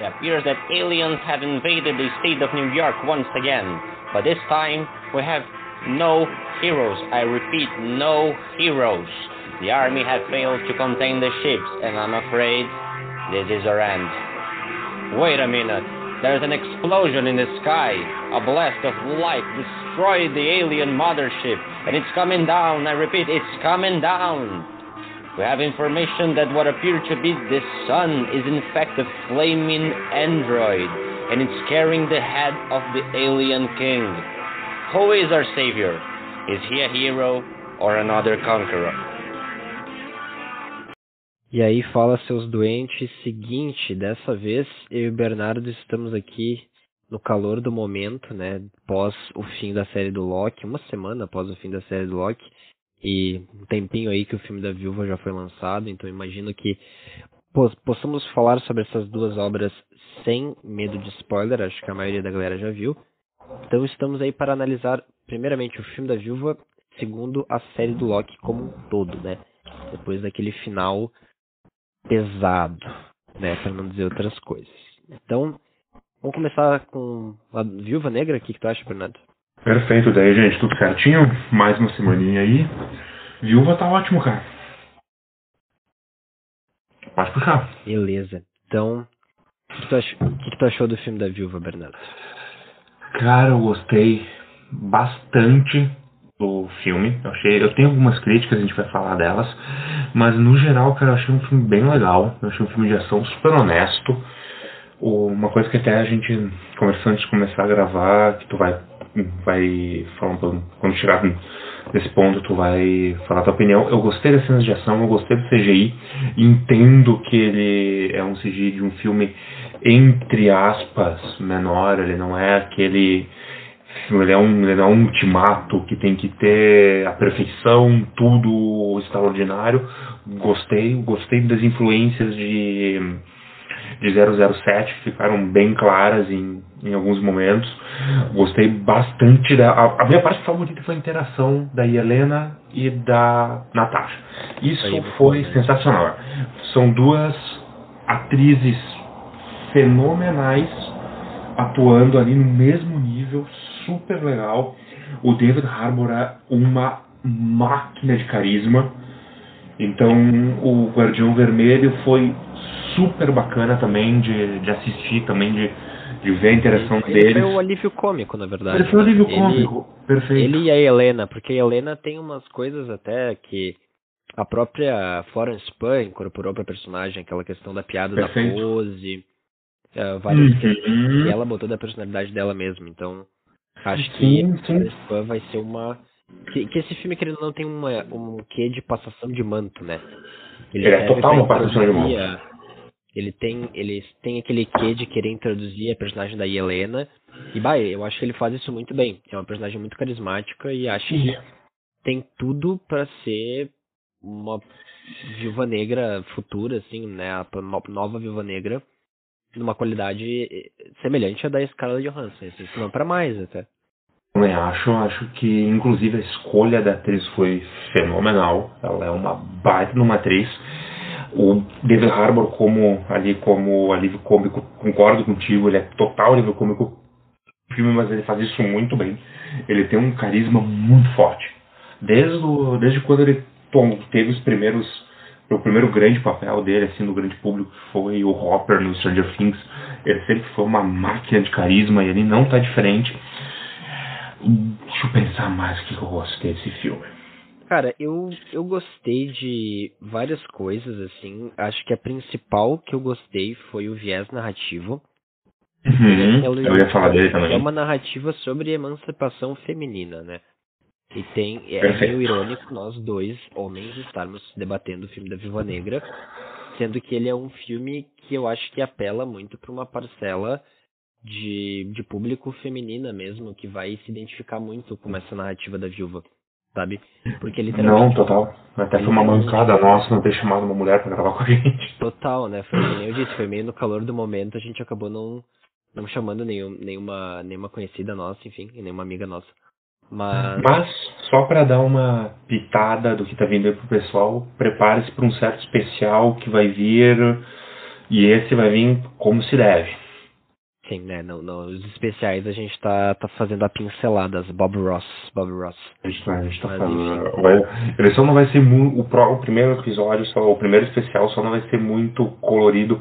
it appears that aliens have invaded the state of New York once again. But this time, we have no heroes. I repeat, no heroes. The army had failed to contain the ships, and I'm afraid this is our end. Wait a minute. There's an explosion in the sky. A blast of light destroyed the alien mothership, and it's coming down. I repeat, it's coming down. We have information that what appeared to be the sun is in fact a flaming android, and it's carrying the head of the alien king. Who is our savior? Is he a hero or another conqueror? E aí fala seus doentes, seguinte, dessa vez eu e o Bernardo estamos aqui no calor do momento, né, pós o fim da série do Loki, uma semana após o fim da série do Loki, e um tempinho aí que o filme da Viúva já foi lançado, então imagino que possamos falar sobre essas duas obras sem medo de spoiler, acho que a maioria da galera já viu. Então estamos aí para analisar primeiramente o filme da Viúva, segundo a série do Loki como um todo, né? Depois daquele final pesado, né, para não dizer outras coisas. Então, vamos começar com a Viúva Negra, o que, que tu acha, Bernardo? Perfeito, daí, gente, tudo certinho. Mais uma semaninha aí. Viúva tá ótimo, cara. Pode puxar. Beleza. Então, o que, tu achou, o que tu achou do filme da Viúva, Bernardo? Cara, eu gostei bastante do filme. Eu, achei, eu tenho algumas críticas, a gente vai falar delas. Mas no geral, cara, eu achei um filme bem legal. Eu achei um filme de ação super honesto. Uma coisa que até a gente conversou antes de começar a gravar, que tu vai vai falar quando chegar nesse ponto tu vai falar tua opinião. Eu gostei das cenas de ação, eu gostei do CGI, entendo que ele é um CGI de um filme entre aspas menor, ele não é aquele ele é um ele é um ultimato que tem que ter a perfeição, tudo extraordinário. Gostei, gostei das influências de de 007 que ficaram bem claras em, em alguns momentos. Gostei bastante da. A, a minha parte favorita foi a interação da Helena e da Natasha. Isso Aí, foi né? sensacional. São duas atrizes fenomenais atuando ali no mesmo nível, super legal. O David Harbour é uma máquina de carisma. Então, o Guardião Vermelho foi super bacana também de, de assistir, também de, de ver a interação ele, deles. Ele foi o alívio cômico, na verdade. Ele foi o alívio cômico, perfeito. Ele e a Helena, porque a Helena tem umas coisas até que a própria Florence Pugh incorporou pra personagem, aquela questão da piada perfeito. da pose, uh, várias uhum. e ela botou da personalidade dela mesmo, então acho que sim, sim. Florence Pugh vai ser uma... Que, que esse filme, querendo não, tem uma, um quê de passação de manto, né? Ele, ele é total uma passação de manto ele tem, ele tem aquele quê de querer introduzir a personagem da Helena. E, bah, eu acho que ele faz isso muito bem. É uma personagem muito carismática e acho que tem tudo para ser uma viúva negra futura, assim, né? A nova viúva negra numa qualidade eh, semelhante à da Scarlett Johansson, assim, se não para mais até. Também acho, acho que inclusive a escolha da atriz foi fenomenal. Ela é uma baita numa atriz o David Harbour como ali como alívio cômico, concordo contigo, ele é total alívio cômico filme, mas ele faz isso muito bem. Ele tem um carisma muito forte. Desde, o, desde quando ele teve os primeiros o primeiro grande papel dele assim no grande público foi o Hopper no Stranger Things. Ele sempre foi uma máquina de carisma e ele não está diferente. Deixa eu pensar mais o que eu gostei desse filme. Cara, eu, eu gostei de várias coisas, assim. Acho que a principal que eu gostei foi o viés narrativo. Uhum, eu ia falar dele também. É uma narrativa sobre emancipação feminina, né? E tem. É Perfeito. meio irônico nós dois, homens, estarmos debatendo o filme da Viva Negra, sendo que ele é um filme que eu acho que apela muito para uma parcela de, de público feminina mesmo, que vai se identificar muito com essa narrativa da viúva sabe? Porque literalmente. Não, total. Até foi uma mancada nossa não ter chamado uma mulher para gravar com a gente. Total, né? Foi como eu disse, foi meio no calor do momento, a gente acabou não, não chamando nenhum, nenhuma, nenhuma conhecida nossa, enfim, e nenhuma amiga nossa. Mas... Mas, só para dar uma pitada do que tá vindo aí pro pessoal, prepare-se para um certo especial que vai vir E esse vai vir como se deve. Sim, né? No, nos especiais a gente tá, tá fazendo a pincelada, as Bob Ross. Bob Ross. A gente tá, a gente tá fazendo. Vai, ele só não vai ser muito. O, pro, o primeiro episódio, só, o primeiro especial só não vai ser muito colorido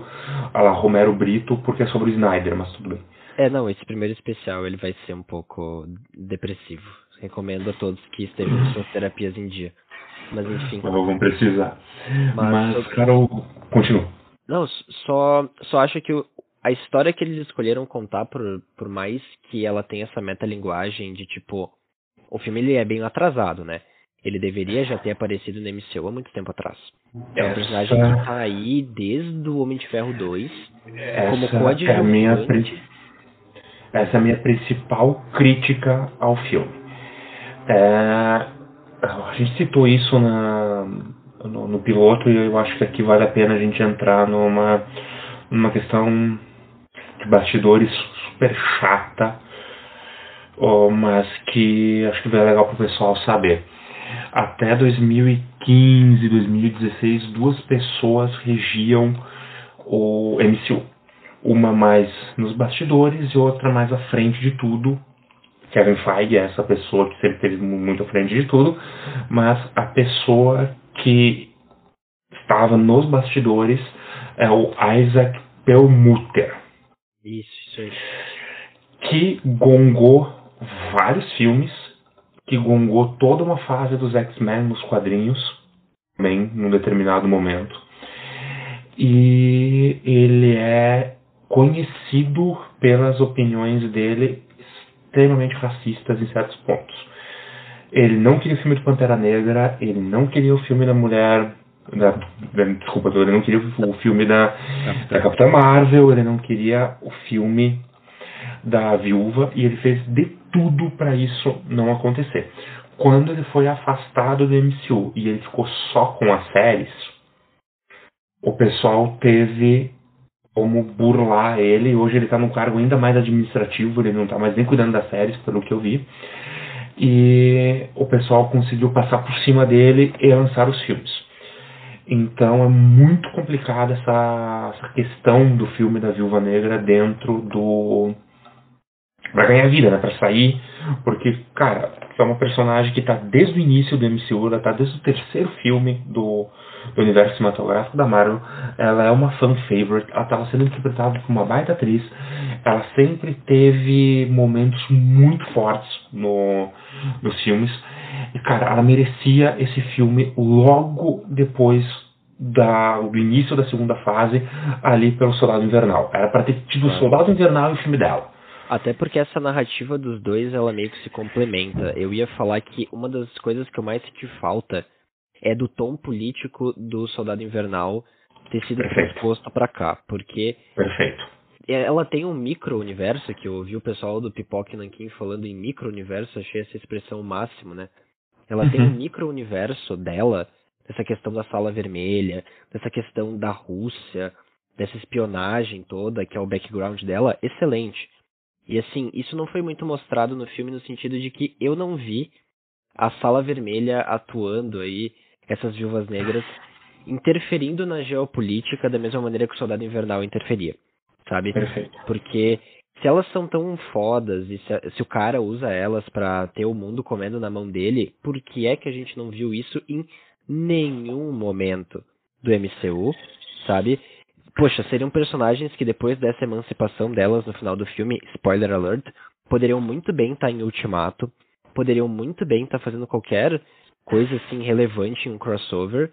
a la Romero Brito, porque é sobre o Snyder, mas tudo bem. É, não, esse primeiro especial ele vai ser um pouco depressivo. Recomendo a todos que estejam com suas terapias em dia. Mas enfim. Mas vão precisar. Mas, mas cara, continua. Não, só, só acho que o, a história que eles escolheram contar, por, por mais que ela tenha essa metalinguagem de tipo. O filme ele é bem atrasado, né? Ele deveria já ter aparecido no MCU há muito tempo atrás. É um personagem que tá aí desde o Homem de Ferro 2, essa como coadjuvante. É a minha, essa é a minha principal crítica ao filme. É, a gente citou isso na, no, no, piloto e eu acho que aqui vale a pena a gente entrar numa, numa questão de bastidores super chata, mas que acho que vai legal para o pessoal saber. Até 2015, 2016, duas pessoas regiam o MCU. Uma mais nos bastidores e outra mais à frente de tudo. Kevin Feige é essa pessoa que sempre esteve muito à frente de tudo, mas a pessoa que estava nos bastidores é o Isaac Perlmutter. Isso, isso aí. Que gongou vários filmes, que gongou toda uma fase dos X-Men nos quadrinhos, também num determinado momento. E ele é conhecido pelas opiniões dele extremamente racistas em certos pontos. Ele não queria o filme do Pantera Negra, ele não queria o filme da mulher da, desculpa, ele não queria o filme da, da Capitã Marvel, ele não queria o filme da Viúva e ele fez de tudo para isso não acontecer. Quando ele foi afastado do MCU e ele ficou só com as séries, o pessoal teve como burlar ele. Hoje ele está num cargo ainda mais administrativo, ele não está mais nem cuidando das séries, pelo que eu vi. E o pessoal conseguiu passar por cima dele e lançar os filmes. Então é muito complicada essa, essa questão do filme da Viúva Negra dentro do. Pra ganhar vida, né? Pra sair. Porque, cara, é uma personagem que tá desde o início do MCU, ela tá desde o terceiro filme do, do universo cinematográfico da Marvel. Ela é uma fan favorite, ela estava sendo interpretada por uma baita atriz. Ela sempre teve momentos muito fortes no, nos filmes. E, cara, ela merecia esse filme logo depois da, do início da segunda fase, ali pelo Soldado Invernal. Era para ter tido o Soldado Invernal e o filme dela. Até porque essa narrativa dos dois, ela meio que se complementa. Eu ia falar que uma das coisas que eu mais senti falta é do tom político do Soldado Invernal ter sido transposto para cá, porque Perfeito. ela tem um micro-universo, que eu ouvi o pessoal do Pipoque Nankin falando em micro-universo, achei essa expressão o máximo, né? Ela uhum. tem um micro-universo dela, dessa questão da Sala Vermelha, dessa questão da Rússia, dessa espionagem toda, que é o background dela, excelente. E assim, isso não foi muito mostrado no filme no sentido de que eu não vi a Sala Vermelha atuando aí, essas viúvas negras, interferindo na geopolítica da mesma maneira que o Soldado Invernal interferia, sabe? Perfeito. Porque se elas são tão fodas e se, se o cara usa elas para ter o mundo comendo na mão dele, por que é que a gente não viu isso em nenhum momento do MCU, sabe? Poxa, seriam personagens que depois dessa emancipação delas no final do filme, spoiler alert, poderiam muito bem estar tá em Ultimato, poderiam muito bem estar tá fazendo qualquer coisa assim relevante em um crossover,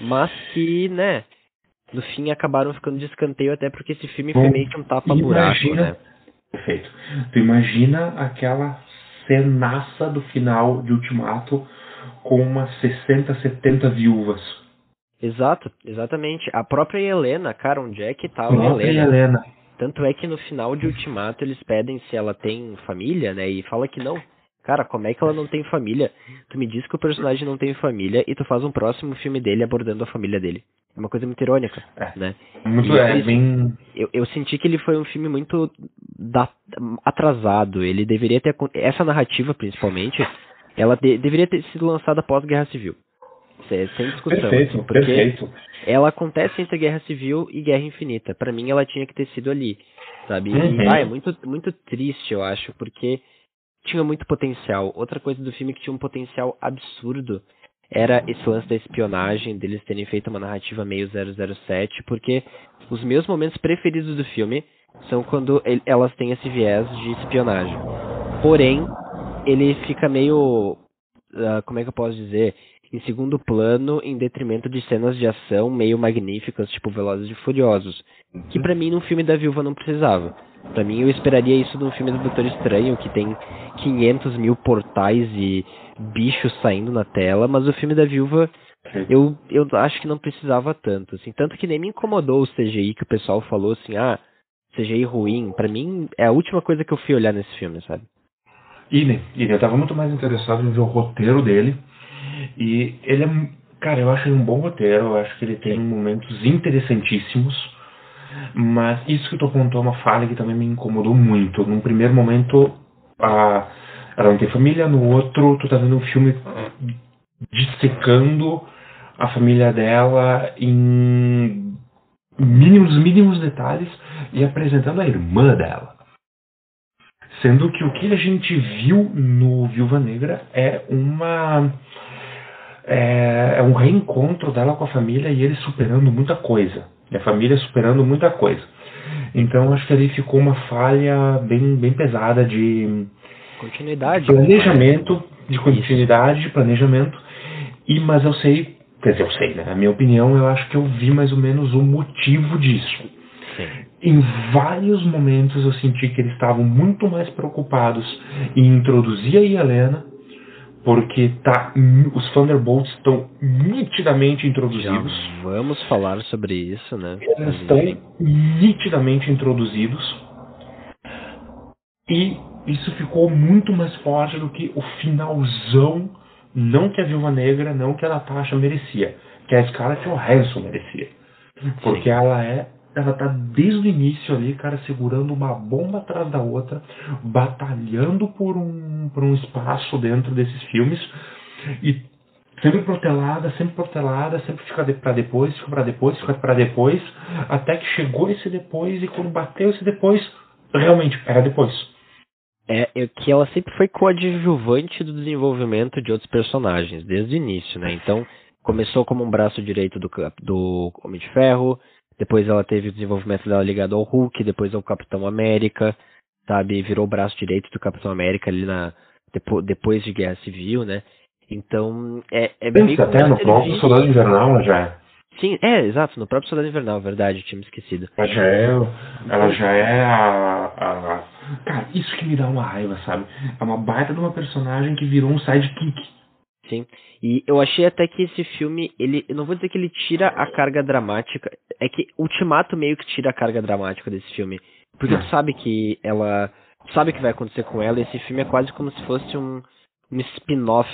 mas que, né, no fim acabaram ficando de escanteio até porque esse filme Bom, foi meio que um tapa-buraco, né? Perfeito. Tu imagina aquela cenaça do final de Ultimato com umas 60, 70 viúvas. Exato, exatamente. A própria Helena, cara, onde é que tava a Helena? Helena? Tanto é que no final de Ultimato eles pedem se ela tem família, né? E fala que não. Cara, como é que ela não tem família? Tu me diz que o personagem não tem família e tu faz um próximo filme dele abordando a família dele. É uma coisa muito irônica, é. né? Muito é, bem... eu, eu senti que ele foi um filme muito da, atrasado. Ele deveria ter... Essa narrativa, principalmente, ela de, deveria ter sido lançada após Guerra Civil. sem discussão. Perfeito, assim, porque perfeito. ela acontece entre Guerra Civil e Guerra Infinita. Para mim, ela tinha que ter sido ali, sabe? Uhum. E ah, é muito, muito triste, eu acho, porque tinha muito potencial. Outra coisa do filme que tinha um potencial absurdo era esse lance da espionagem, deles terem feito uma narrativa meio 007, porque os meus momentos preferidos do filme são quando ele, elas têm esse viés de espionagem. Porém, ele fica meio. Uh, como é que eu posso dizer? Em segundo plano, em detrimento de cenas de ação meio magníficas, tipo Velozes e Furiosos. Que para mim, num filme da Viúva, não precisava. Para mim, eu esperaria isso num filme do Doutor Estranho, que tem 500 mil portais e bichos saindo na tela, mas o filme da Viúva eu, eu acho que não precisava tanto, assim, tanto que nem me incomodou o CGI que o pessoal falou assim, ah, CGI ruim, para mim é a última coisa que eu fui olhar nesse filme, sabe? Idem, idem, eu tava muito mais interessado em ver o roteiro dele, e ele é, cara, eu acho ele um bom roteiro, eu acho que ele tem momentos interessantíssimos, mas isso que tu apontou é uma falha que também me incomodou muito. Num primeiro momento, a, ela não tem família, no outro, tu tá vendo um filme dissecando a família dela em mínimos, mínimos detalhes e apresentando a irmã dela. Sendo que o que a gente viu no Viúva Negra é uma. É, é um reencontro dela com a família e ele superando muita coisa. E a família superando muita coisa. Então acho que ali ficou uma falha bem, bem pesada de continuidade, planejamento, de continuidade, de planejamento. E mas eu sei, quer dizer, eu sei, né? A minha opinião, eu acho que eu vi mais ou menos o motivo disso. Sim. Em vários momentos eu senti que eles estavam muito mais preocupados em introduzir a Helena porque tá, os Thunderbolts estão nitidamente introduzidos. Já vamos falar sobre isso, né? Eles estão nitidamente introduzidos. E isso ficou muito mais forte do que o finalzão, não que a Viúva Negra, não que a Natasha merecia, que a Scarlett Johansson merecia. Porque Sim. ela é ela tá desde o início ali, cara, segurando uma bomba atrás da outra, batalhando por um, por um espaço dentro desses filmes e sempre protelada, sempre protelada, sempre fica de, para depois, fica para depois, fica para depois, até que chegou esse depois e quando bateu esse depois, realmente era depois. É, é que ela sempre foi coadjuvante do desenvolvimento de outros personagens, desde o início, né? Então, começou como um braço direito do, do Homem de Ferro, depois ela teve o desenvolvimento dela ligado ao Hulk, depois ao Capitão América, sabe? Virou o braço direito do Capitão América ali na depois de Guerra Civil, né? Então, é, é bem até no próprio Soldado Invernal ela já é. Sim, é, exato, no próprio Soldado Invernal, verdade, tinha me esquecido. Ela já é, ela já é a, a, Cara, isso que me dá uma raiva, sabe? É uma baita de uma personagem que virou um sidekick. Sim. E eu achei até que esse filme, ele, eu não vou dizer que ele tira a carga dramática, é que Ultimato meio que tira a carga dramática desse filme, porque tu sabe que ela, sabe o que vai acontecer com ela, e esse filme é quase como se fosse um, um spin-off,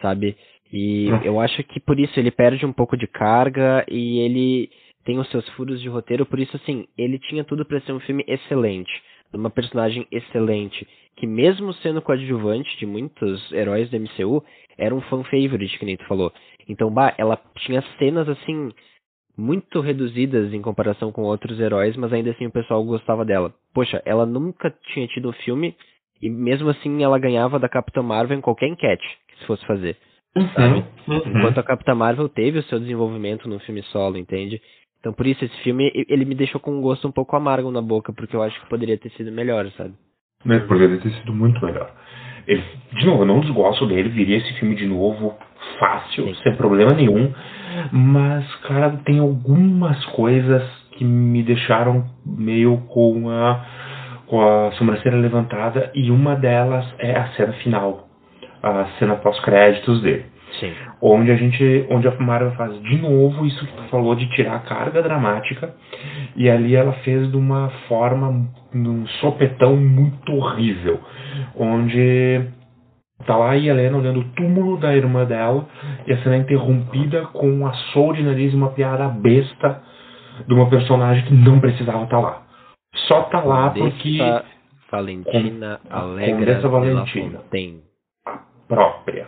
sabe? E eu acho que por isso ele perde um pouco de carga e ele tem os seus furos de roteiro, por isso assim, ele tinha tudo para ser um filme excelente, uma personagem excelente, que mesmo sendo coadjuvante de muitos heróis do MCU, era um fan favorite, que nem tu falou. Então, bah, ela tinha cenas assim muito reduzidas em comparação com outros heróis, mas ainda assim o pessoal gostava dela. Poxa, ela nunca tinha tido um filme e mesmo assim ela ganhava da Capitã Marvel em qualquer enquete que se fosse fazer. Uhum, uhum. Enquanto a Capitã Marvel teve o seu desenvolvimento no filme solo, entende? Então por isso esse filme ele me deixou com um gosto um pouco amargo na boca, porque eu acho que poderia ter sido melhor, sabe? Poderia ter sido muito melhor. Ele, de novo, eu não desgosto dele, viria esse filme de novo fácil, Sim. sem problema nenhum. Mas, cara, tem algumas coisas que me deixaram meio com a, com a sobrancelha levantada, e uma delas é a cena final, a cena pós-créditos dele. Sim. Onde a gente, onde a Marvel faz de novo isso que tu falou de tirar a carga dramática, e ali ela fez de uma forma, num sopetão muito horrível, onde tá lá a Helena olhando o túmulo da irmã dela, e a cena é interrompida com um açougue de nariz e uma piada besta de uma personagem que não precisava estar tá lá. Só tá lá porque. Valentina com, Alegra Valentina. própria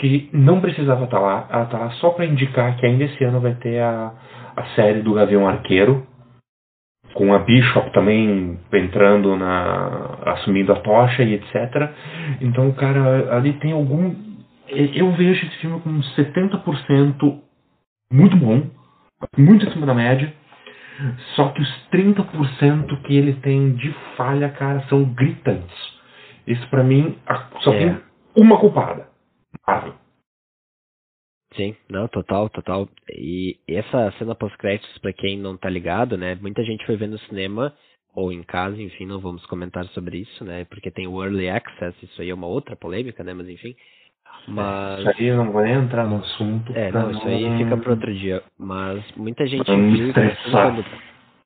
que não precisava estar tá lá. Ela tá lá só para indicar que ainda esse ano vai ter a, a série do Gavião Arqueiro, com a Bishop também entrando na. assumindo a tocha e etc. Então, cara, ali tem algum. Eu vejo esse filme com 70% muito bom, muito acima da média. Só que os 30% que ele tem de falha, cara, são gritantes. Isso para mim só é. tem uma culpada. Marvel. Sim, não, total, total. E essa cena pós-créditos, para quem não tá ligado, né? Muita gente foi ver no cinema ou em casa, enfim, não vamos comentar sobre isso, né? Porque tem o early access, isso aí é uma outra polêmica, né? Mas enfim. Mas... Isso aí eu não vou nem entrar no assunto. É, não, isso aí fica para outro dia. Mas muita gente viu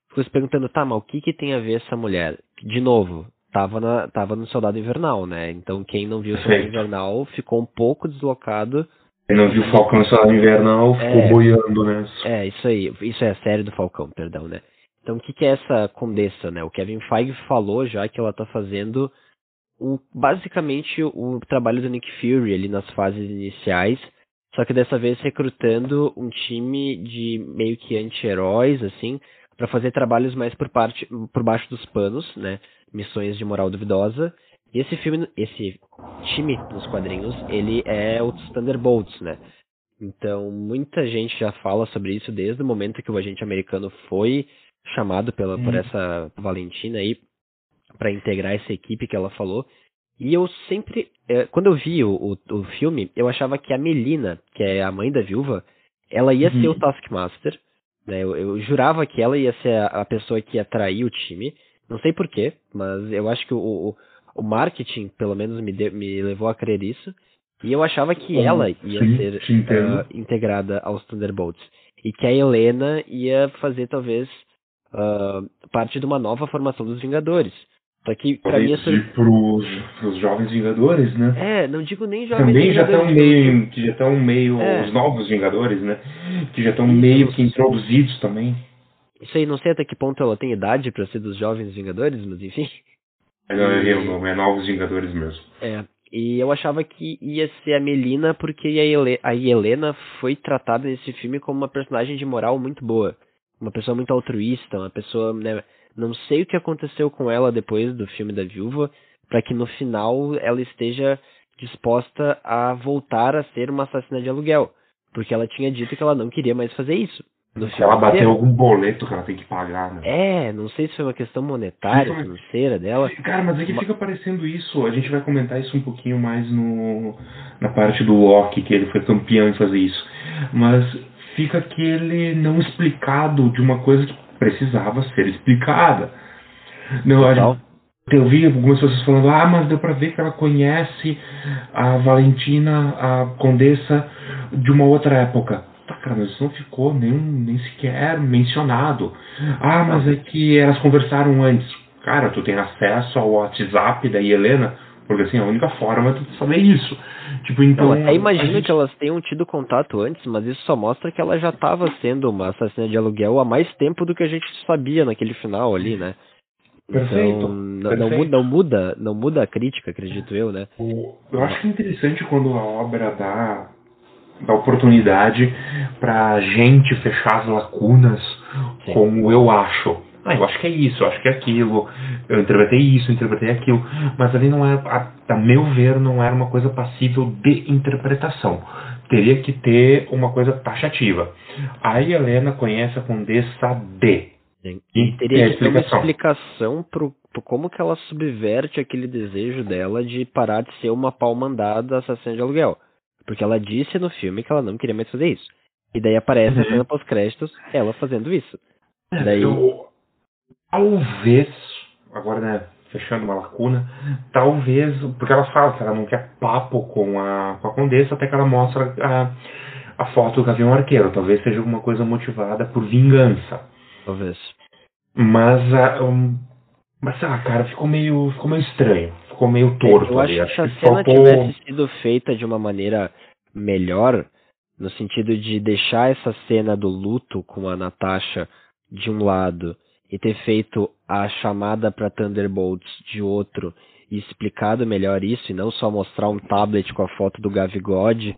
ficou se perguntando, tá, mas o que que tem a ver essa mulher? De novo, tava, na, tava no Soldado Invernal, né? Então quem não viu o Soldado Invernal ficou um pouco deslocado quem não viu o Falcão no Soldado Invernal ficou é, boiando, né? É, isso aí. Isso é a série do Falcão, perdão, né? Então, o que, que é essa Condessa, né? O Kevin Feige falou já que ela tá fazendo o, basicamente o trabalho do Nick Fury ali nas fases iniciais, só que dessa vez recrutando um time de meio que anti-heróis, assim, para fazer trabalhos mais por parte por baixo dos panos, né? Missões de moral duvidosa esse filme, esse time nos quadrinhos, ele é os Thunderbolts, né? Então, muita gente já fala sobre isso desde o momento que o agente americano foi chamado pela, por essa Valentina aí para integrar essa equipe que ela falou. E eu sempre, é, quando eu vi o, o, o, filme, eu achava que a Melina, que é a mãe da viúva, ela ia uhum. ser o Taskmaster. Né? Eu, eu, jurava que ela ia ser a, a pessoa que ia trair o time. Não sei porquê, mas eu acho que o, o marketing, pelo menos, me, de, me levou a crer isso. E eu achava que ela ia sim, ser uh, integrada aos Thunderbolts. E que a Helena ia fazer, talvez, uh, parte de uma nova formação dos Vingadores. Só que, pra mim, pros, pros jovens Vingadores, né? É, não digo nem jovens Também Vingadores. já estão meio, que já estão meio é. os novos Vingadores, né? Que já estão meio que introduzidos também. Isso aí, não sei até que ponto ela tem idade para ser dos jovens Vingadores, mas enfim. É, não, é, não, é Novos Vingadores mesmo. É. E eu achava que ia ser a Melina porque a, Ele a Helena foi tratada nesse filme como uma personagem de moral muito boa. Uma pessoa muito altruísta, uma pessoa, né, não sei o que aconteceu com ela depois do filme da viúva, para que no final ela esteja disposta a voltar a ser uma assassina de aluguel, porque ela tinha dito que ela não queria mais fazer isso. Se ela bateu algum boleto que ela tem que pagar, né? É, não sei se foi uma questão monetária, foi... financeira dela. Cara, mas aqui é fica parecendo isso. A gente vai comentar isso um pouquinho mais no na parte do Loki, que ele foi campeão em fazer isso. Mas fica aquele não explicado de uma coisa que precisava ser explicada. Não, Total. eu vi algumas pessoas falando, ah, mas deu pra ver que ela conhece a Valentina, a Condessa, de uma outra época. Cara, mas isso não ficou nem, nem sequer mencionado. Ah, mas é que elas conversaram antes. Cara, tu tem acesso ao WhatsApp da Helena, porque assim, a única forma é tu saber isso. Tipo, então. Eu até imagino gente... que elas tenham tido contato antes, mas isso só mostra que ela já estava sendo uma assassina de aluguel há mais tempo do que a gente sabia naquele final ali, né? Perfeito. Então, não, perfeito. Não, não, muda, não muda a crítica, acredito eu, né? Eu acho que é interessante quando a obra dá da oportunidade para a gente fechar as lacunas Sim. como eu acho. Ah, eu acho que é isso, eu acho que é aquilo, eu interpretei isso, eu interpretei aquilo, mas ali não é, a, a meu ver, não era uma coisa passível de interpretação. Teria que ter uma coisa taxativa. A Helena conhece a Condessa D. Sim. E teria que ter uma explicação pro, pro como que ela subverte aquele desejo dela de parar de ser uma pau mandada assassina de aluguel. Porque ela disse no filme que ela não queria mais fazer isso. E daí aparece uhum. a cena pós-créditos, ela fazendo isso. É, daí... Eu, talvez, agora né, fechando uma lacuna, talvez, porque ela fala que ela não quer papo com a, com a Condessa, até que ela mostra a, a foto do Gavião Arqueiro. Talvez seja alguma coisa motivada por vingança. Talvez. Mas, uh, um, mas sei lá, cara, ficou meio, ficou meio estranho ficou meio torto eu ali. Acho que se a cena faltou... tivesse sido feita de uma maneira melhor, no sentido de deixar essa cena do luto com a Natasha de um lado e ter feito a chamada para Thunderbolts de outro e explicado melhor isso e não só mostrar um tablet com a foto do Gavigode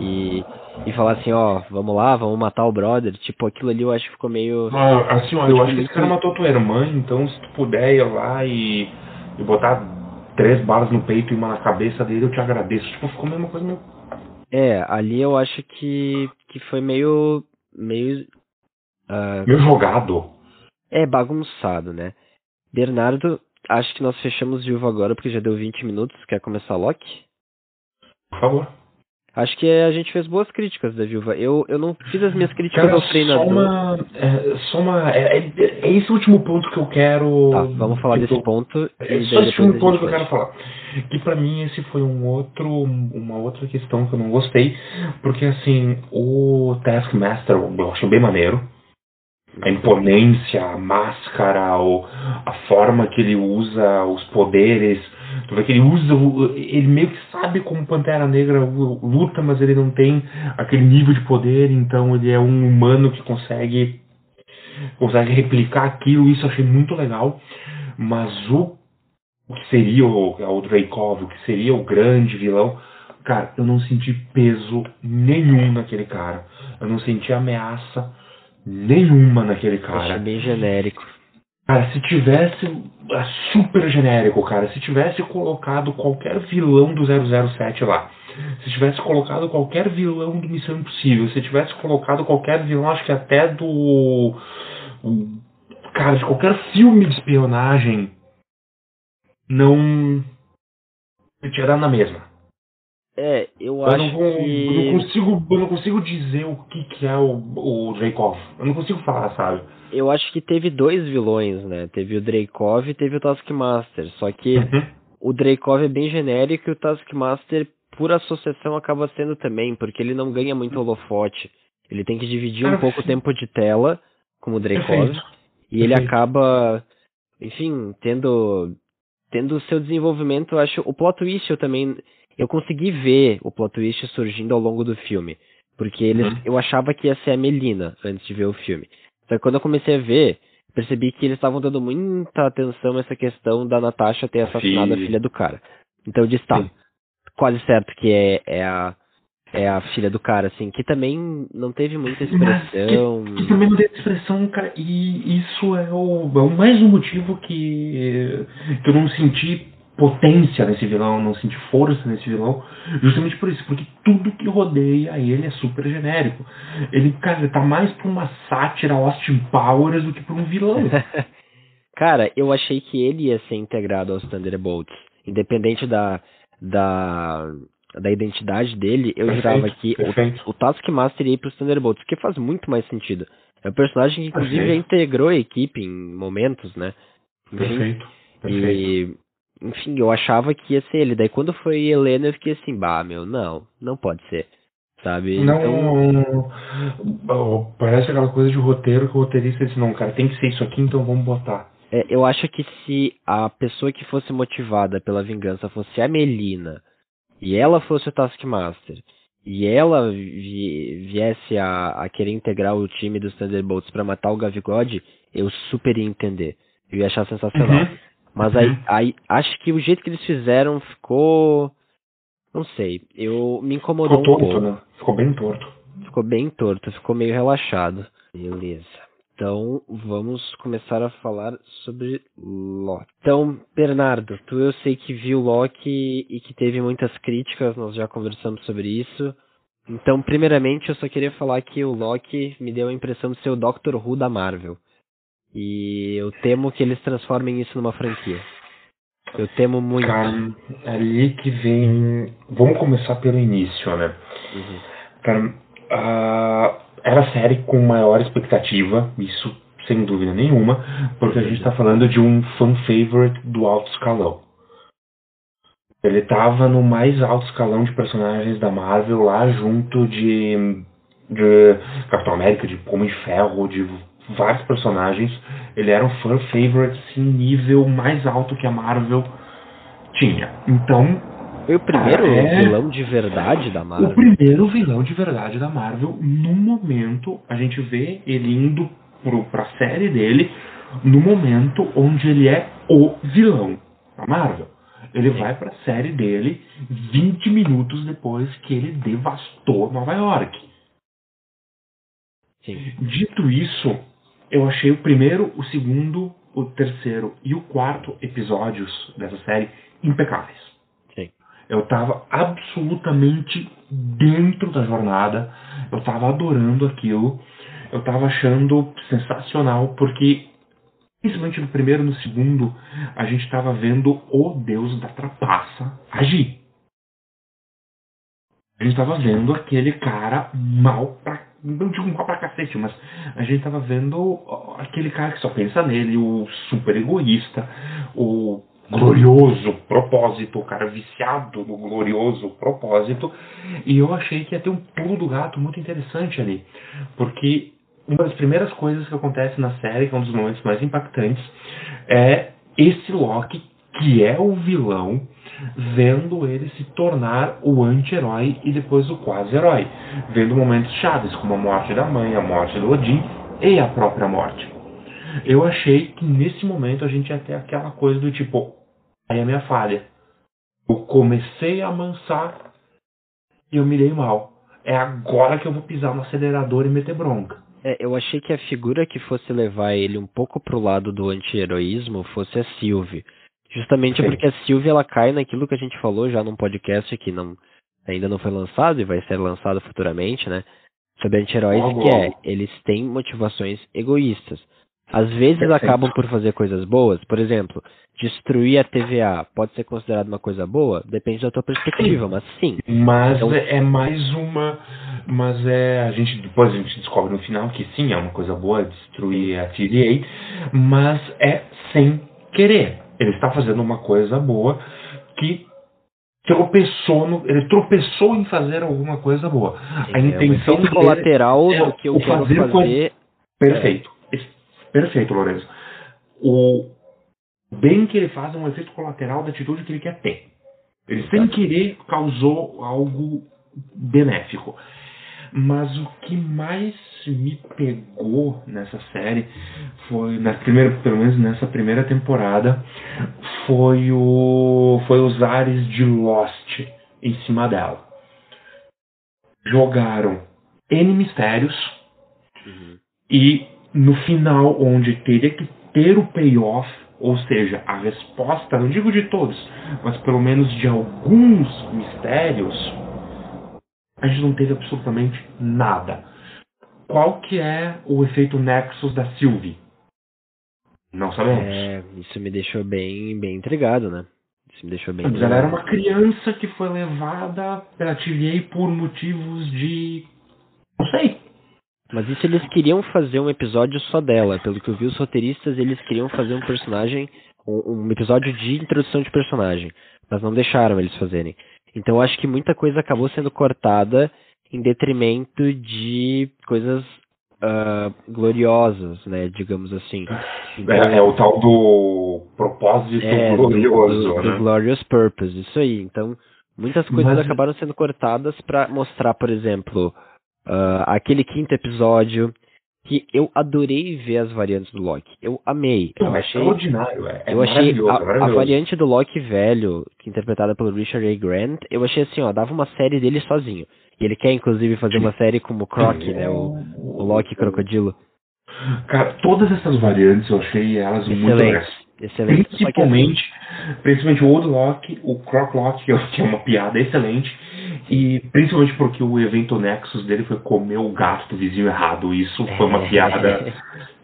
e, e falar assim, ó, vamos lá, vamos matar o brother. Tipo, aquilo ali eu acho que ficou meio. Ah, assim, ó, eu acho que esse cara matou tua irmã, então se tu puder ir lá e, e botar três balas no peito e uma na cabeça dele, eu te agradeço. Tipo, ficou a mesma coisa meio. É, ali eu acho que, que foi meio. meio. Uh, meio jogado. É, bagunçado, né? Bernardo, acho que nós fechamos vivo agora porque já deu 20 minutos. Quer começar Loki? Por favor. Acho que a gente fez boas críticas da Viúva. Eu, eu não fiz as minhas críticas Cara, ao treinador. Só uma. É, só uma é, é, é, esse último ponto que eu quero. Tá, vamos falar desse ponto. É só esse último ponto que eu quero falar. Que para mim esse foi um outro, uma outra questão que eu não gostei. Porque assim, o Taskmaster eu achei bem maneiro a imponência, a máscara, o, a forma que ele usa os poderes. Tu vê que ele usa, ele meio que sabe como Pantera Negra luta, mas ele não tem aquele nível de poder, então ele é um humano que consegue consegue replicar aquilo, isso eu achei muito legal. Mas o, o que seria o, o Dreykov, o que seria o grande vilão, cara, eu não senti peso nenhum naquele cara. Eu não senti ameaça nenhuma naquele cara. Achei bem genérico. Cara, se tivesse. É super genérico, cara. Se tivesse colocado qualquer vilão do 007 lá. Se tivesse colocado qualquer vilão do Missão Impossível. Se tivesse colocado qualquer vilão, acho que até do. Cara, de qualquer filme de espionagem. Não. Dado na mesma. É, eu, eu acho não, que. Eu não, consigo, eu não consigo dizer o que, que é o, o Dreykov. Eu não consigo falar, sabe? Eu acho que teve dois vilões, né? Teve o Dreykov e teve o Taskmaster. Só que uhum. o Dreykov é bem genérico e o Taskmaster, por associação, acaba sendo também, porque ele não ganha muito holofote. Ele tem que dividir um pouco o tempo de tela, como o Dreykov. E ele acaba, enfim, tendo tendo o seu desenvolvimento, eu acho. O plot twist eu também eu consegui ver o plot twist surgindo ao longo do filme. Porque eles, uhum. eu achava que ia ser a Melina antes de ver o filme. Só que quando eu comecei a ver, percebi que eles estavam dando muita atenção a essa questão da Natasha ter assassinado Sim. a filha do cara. Então eu disse, tá, Sim. quase certo que é, é a é a filha do cara, assim, que também não teve muita expressão. Que, que, também não teve expressão, cara, e isso é o, é o mais um motivo que, que eu não senti potência nesse vilão, não senti força nesse vilão, justamente por isso, porque tudo que rodeia ele é super genérico. Ele, cara, ele tá mais pra uma sátira Austin Powers do que pra um vilão. cara, eu achei que ele ia ser integrado aos Thunderbolts, independente da, da, da identidade dele, eu perfeito, jurava que o, o Taskmaster ia pros Thunderbolts, que faz muito mais sentido. É um personagem que, inclusive, perfeito. já integrou a equipe em momentos, né? Perfeito. perfeito. Enfim, eu achava que ia ser ele. Daí quando foi Helena, eu fiquei assim, bah, meu, não, não pode ser. Sabe? Não. Então... Parece aquela coisa de roteiro que o roteirista disse, não, cara, tem que ser isso aqui, então vamos botar. É, eu acho que se a pessoa que fosse motivada pela vingança fosse a Melina, e ela fosse o Taskmaster, e ela vi, viesse a, a, querer integrar o time dos Thunderbolts para matar o Gavigode, eu super ia entender. Eu ia achar sensacional. Uhum. Mas aí, uhum. aí acho que o jeito que eles fizeram ficou. Não sei. Eu me incomodou ficou um torto, pouco. Né? Ficou bem torto. Ficou bem torto, ficou meio relaxado. Beleza. Então vamos começar a falar sobre Loki. Então, Bernardo, tu eu sei que viu Loki e que teve muitas críticas, nós já conversamos sobre isso. Então, primeiramente, eu só queria falar que o Loki me deu a impressão de ser o Doctor Who da Marvel. E eu temo que eles transformem isso numa franquia. Eu temo muito. Cara, ali que vem. Vamos começar pelo início, né? Uhum. Cara, uh, era a série com maior expectativa, isso sem dúvida nenhuma, porque a gente está falando de um fan favorite do alto escalão. Ele estava no mais alto escalão de personagens da Marvel, lá junto de, de Capitão América, de Homem de Ferro, de vários personagens. Ele era um fan favorite, assim, nível mais alto que a Marvel tinha. Então. Foi o primeiro é... vilão de verdade da Marvel. O primeiro vilão de verdade da Marvel. No momento, a gente vê ele indo pro, pra série dele, no momento onde ele é o vilão da Marvel. Ele Sim. vai pra série dele 20 minutos depois que ele devastou Nova York. Sim. Dito isso, eu achei o primeiro, o segundo, o terceiro e o quarto episódios dessa série impecáveis. Sim. Eu tava absolutamente dentro da jornada, eu tava adorando aquilo, eu tava achando sensacional, porque principalmente no primeiro e no segundo, a gente estava vendo o deus da trapaça agir. A gente estava vendo aquele cara mal pra. Não digo pra cacete, mas a gente estava vendo aquele cara que só pensa nele, o super egoísta, o glorioso propósito, o cara viciado no glorioso propósito. E eu achei que ia ter um pulo do gato muito interessante ali. Porque uma das primeiras coisas que acontece na série, que é um dos momentos mais impactantes, é esse Loki, que é o vilão, vendo ele se tornar o anti-herói e depois o quase-herói, vendo momentos chaves, como a morte da mãe, a morte do Odin e a própria morte. Eu achei que nesse momento a gente ia ter aquela coisa do tipo, aí é a minha falha. Eu comecei a amansar e eu me dei mal. É agora que eu vou pisar no acelerador e meter bronca. É, eu achei que a figura que fosse levar ele um pouco pro lado do anti-heroísmo fosse a Sylvie. Justamente Sim. porque a Sylvie ela cai naquilo que a gente falou já num podcast que não, ainda não foi lançado e vai ser lançado futuramente, né? Sobre anti-heróis, que é, eles têm motivações egoístas. Às vezes Perfeito. acabam por fazer coisas boas, por exemplo, destruir a TVA pode ser considerado uma coisa boa? Depende da tua perspectiva, mas sim. Mas então, é mais uma mas é a gente depois a gente descobre no final que sim é uma coisa boa destruir a TVA, mas é sem querer. Ele está fazendo uma coisa boa que tropeçou no, ele tropeçou em fazer alguma coisa boa. Sim, a intenção é colateral é do que eu o quero fazer. fazer com... Perfeito, é. perfeito, Lourenço. O bem que ele faz é um efeito colateral da atitude que ele quer ter. Ele sem querer causou algo benéfico. Mas o que mais me pegou nessa série foi, na primeira, pelo menos nessa primeira temporada, foi o foi os ares de Lost em cima dela. Jogaram N mistérios uhum. e no final, onde teria que ter o payoff, ou seja, a resposta, não digo de todos, mas pelo menos de alguns mistérios, a gente não teve absolutamente nada. Qual que é o efeito Nexus da Sylvie? Não sabemos. É, isso me deixou bem, bem intrigado, né? Isso me deixou bem Mas ela era uma criança que foi levada pela TVA por motivos de. Não sei. Mas isso eles queriam fazer um episódio só dela. Pelo que eu vi, os roteiristas eles queriam fazer um personagem. Um, um episódio de introdução de personagem. Mas não deixaram eles fazerem. Então acho que muita coisa acabou sendo cortada em detrimento de coisas uh, gloriosas, né? Digamos assim. Então, é, é, o tal do propósito é, glorioso, do, do, né? do glorious purpose, isso aí. Então muitas coisas Mas... acabaram sendo cortadas para mostrar, por exemplo, uh, aquele quinto episódio que eu adorei ver as variantes do Loki. Eu amei. eu é achei, extraordinário. É, eu achei a, a, variante do Loki velho, que é interpretada pelo Richard A. Grant, eu achei assim, ó, dava uma série dele sozinho. E ele quer, inclusive, fazer uma série como o Croc, né? O, o Loki Crocodilo. Cara, todas essas variantes eu achei elas Excelente. muito legais. Excelente. Principalmente, principalmente o Old Loki, o Croc Loki, que é uma piada excelente. E principalmente porque o evento Nexus dele foi comer o gato do vizinho errado. Isso foi uma é. piada.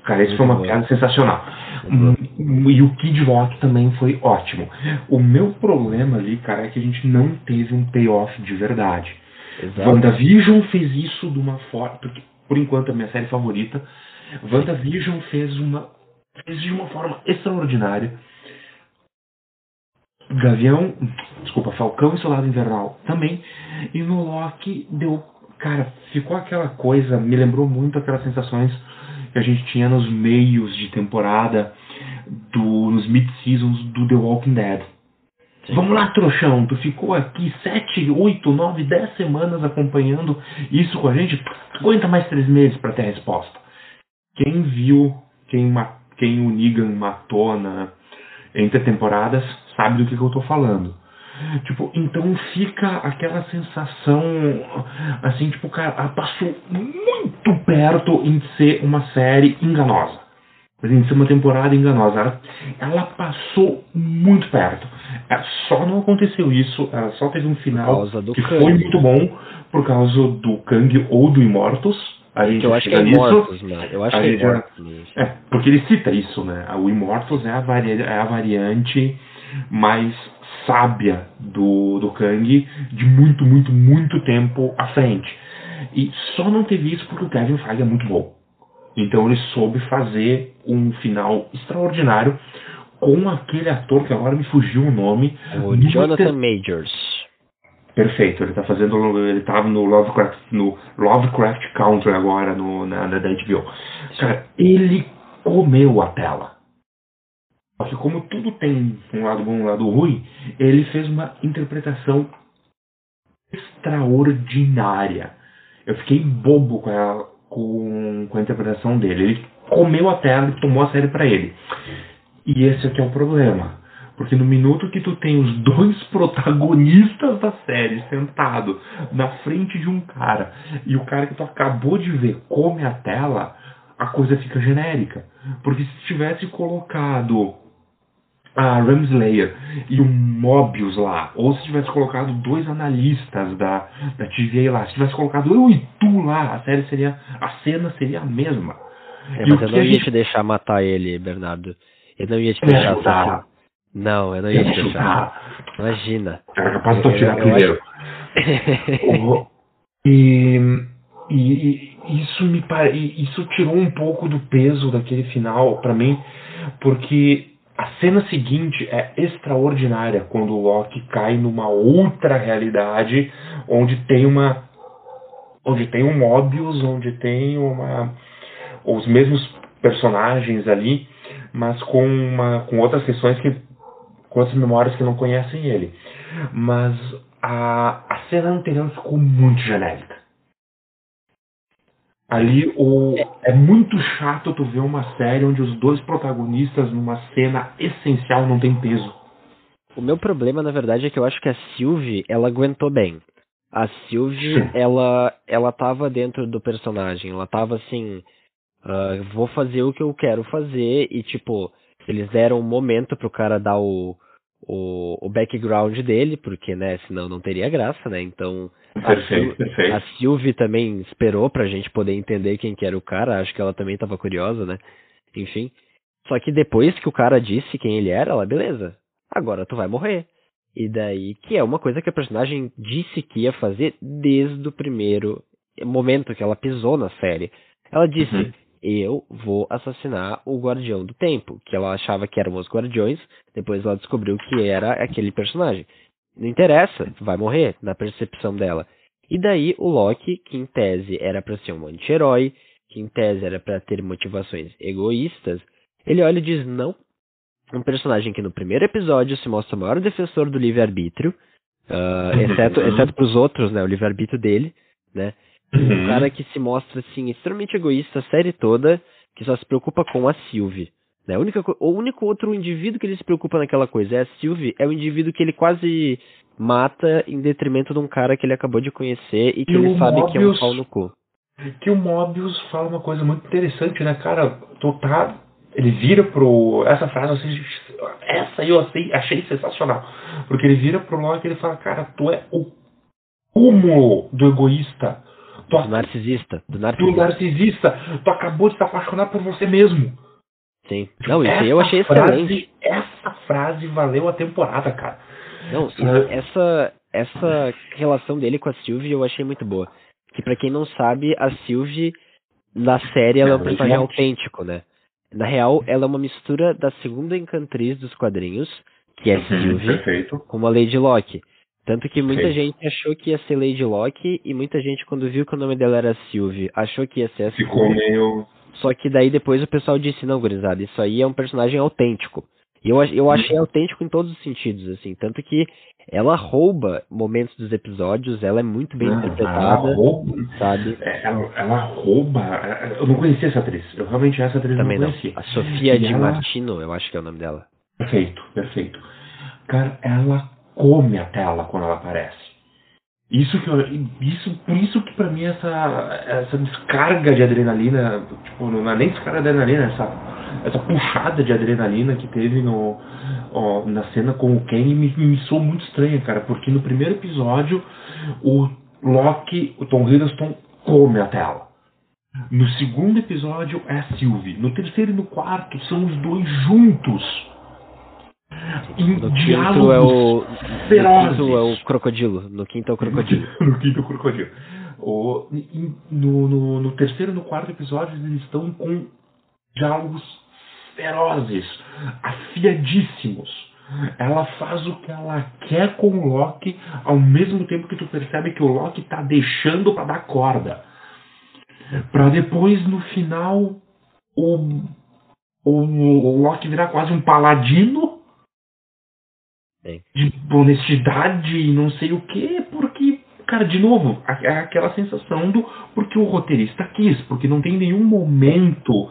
Cara, isso foi uma piada sensacional. E o Kid Rock também foi ótimo. O meu problema ali, cara, é que a gente não teve um payoff de verdade. Exato. WandaVision fez isso de uma forma. Porque, por enquanto, é a minha série favorita. WandaVision fez uma. fez de uma forma extraordinária Gavião, desculpa, Falcão e Soldado Invernal também. E no Loki deu, cara, ficou aquela coisa, me lembrou muito aquelas sensações que a gente tinha nos meios de temporada, do, nos mid-seasons do The Walking Dead. Sim. Vamos lá, trouxão, tu ficou aqui 7, 8, 9, 10 semanas acompanhando isso com a gente, aguenta mais 3 meses para ter a resposta. Quem viu quem, quem o Negan matou na entre temporadas sabe do que, que eu tô falando. Tipo, então fica aquela sensação assim, tipo, cara, passou muito perto em ser uma série enganosa. Em ser uma temporada enganosa. Ela, ela passou muito perto. É, só não aconteceu isso, ela só teve um final que Kang. foi muito bom por causa do Kang ou do Immortus. A gente eu acho que é Immortus, né? Eu acho que é Immortus. É, porque ele cita isso, né? O Immortus é a, vari é a variante mais sábia do, do Kang de muito, muito, muito tempo à frente. E só não teve isso porque o Kevin Feige é muito bom. Então ele soube fazer um final extraordinário com aquele ator que agora me fugiu o nome. O Jonathan Majors. Perfeito, ele tá fazendo. Ele tava no Lovecraft, no Lovecraft Country agora no, na, na HBO. Cara, ele comeu a tela. Que como tudo tem um lado bom e um lado ruim, ele fez uma interpretação extraordinária. Eu fiquei bobo com a, com, com a interpretação dele. Ele comeu a tela e tomou a série para ele. E esse aqui é o problema. Porque no minuto que tu tem os dois protagonistas da série sentado na frente de um cara e o cara que tu acabou de ver come a tela, a coisa fica genérica. Porque se tivesse colocado a Ramslayer e o Mobius lá, ou se tivesse colocado dois analistas da, da TVA lá, se tivesse colocado eu e tu lá, a série seria. a cena seria a mesma. É, mas eu não ia gente... te deixar matar ele, Bernardo. Eu não ia te deixar assassinar. Não, eu não ia te deixar. Imagina. Era capaz de eu tirar primeiro. e, e, e, isso me pare... isso tirou um pouco do peso daquele final para mim, porque a cena seguinte é extraordinária quando o Loki cai numa outra realidade onde tem uma onde tem um Mobius, onde tem uma os mesmos personagens ali, mas com uma com outras questões que com outras memórias que não conhecem ele. Mas a, a cena anterior ficou muito genérica. Ali o, é muito chato tu ver uma série onde os dois protagonistas numa cena essencial não tem peso. O meu problema, na verdade, é que eu acho que a Sylvie, ela aguentou bem. A Sylvie, ela, ela tava dentro do personagem. Ela tava assim, uh, vou fazer o que eu quero fazer. E, tipo, eles deram um momento pro cara dar o, o, o background dele, porque, né, senão não teria graça, né? Então, perfeito, a, perfeito. a Sylvie também esperou pra gente poder entender quem que era o cara, acho que ela também tava curiosa, né? Enfim. Só que depois que o cara disse quem ele era, ela, beleza, agora tu vai morrer. E daí, que é uma coisa que a personagem disse que ia fazer desde o primeiro momento que ela pisou na série. Ela disse, uhum eu vou assassinar o Guardião do Tempo, que ela achava que eram os Guardiões, depois ela descobriu que era aquele personagem. Não interessa, vai morrer, na percepção dela. E daí o Loki, que em tese era para ser um anti-herói, que em tese era para ter motivações egoístas, ele olha e diz não. Um personagem que no primeiro episódio se mostra o maior defensor do livre-arbítrio, uh, exceto, exceto para os outros, né, o livre-arbítrio dele, né, Uhum. Um cara que se mostra, assim, extremamente egoísta a série toda, que só se preocupa com a Sylvie. Né? Única, o único outro indivíduo que ele se preocupa naquela coisa é a Sylvie, é o indivíduo que ele quase mata em detrimento de um cara que ele acabou de conhecer e que e ele sabe Mobius, que é um pau no cu. Que o Mobius fala uma coisa muito interessante, né, cara? Tu tá. Ele vira pro. Essa frase, assim, essa eu achei, achei sensacional. Porque ele vira pro Loki e ele fala, cara, tu é o cúmulo do egoísta do narcisista. Do narcisista. Do narcisista. Tu acabou de se apaixonar por você mesmo. Sim. Não, isso aí eu achei frase, excelente. Essa frase valeu a temporada, cara. Não, essa, essa relação dele com a Sylvie eu achei muito boa. Que para quem não sabe, a Sylvie na série ela é um personagem autêntico, né? Na real, ela é uma mistura da segunda encantriz dos quadrinhos, que é uhum, Sylvie, Perfeito. com a Lady Locke. Tanto que muita Sim. gente achou que ia ser Lady Locke e muita gente, quando viu que o nome dela era Sylvie, achou que ia ser a Ficou meio. Só que daí depois o pessoal disse: não, gurizada, isso aí é um personagem autêntico. E eu, eu achei autêntico em todos os sentidos, assim. Tanto que ela rouba momentos dos episódios, ela é muito bem interpretada. Ela rouba, sabe? É, ela, ela, rouba. Eu não conhecia essa atriz. Eu realmente essa atriz Também não conhecia. Não. A Sofia e Di ela... Martino, eu acho que é o nome dela. Perfeito, perfeito. cara, ela come a tela quando ela aparece. Isso que eu, isso, por isso que pra mim essa, essa descarga de adrenalina, tipo, não é nem descarga de adrenalina, essa, essa puxada de adrenalina que teve no, ó, na cena com o Kenny me, me soou muito estranha, cara, porque no primeiro episódio o Loki, o Tom Hiddleston, come a tela. No segundo episódio é a Sylvie. No terceiro e no quarto são os dois juntos. Em No quinto é o. ferozes. No quinto é o crocodilo. No quinto é o crocodilo. no quinto crocodilo. O, em- no, no, no terceiro e no quarto episódio eles estão com diálogos ferozes, afiadíssimos. Ela faz o que ela quer com o Loki, ao mesmo tempo que tu percebe que o Loki tá deixando pra dar corda. Pra depois, no final, o, o, o Loki virar quase um paladino Sim. de honestidade e não sei o que, porque, cara, de novo, é aquela sensação do porque o roteirista quis, porque não tem nenhum momento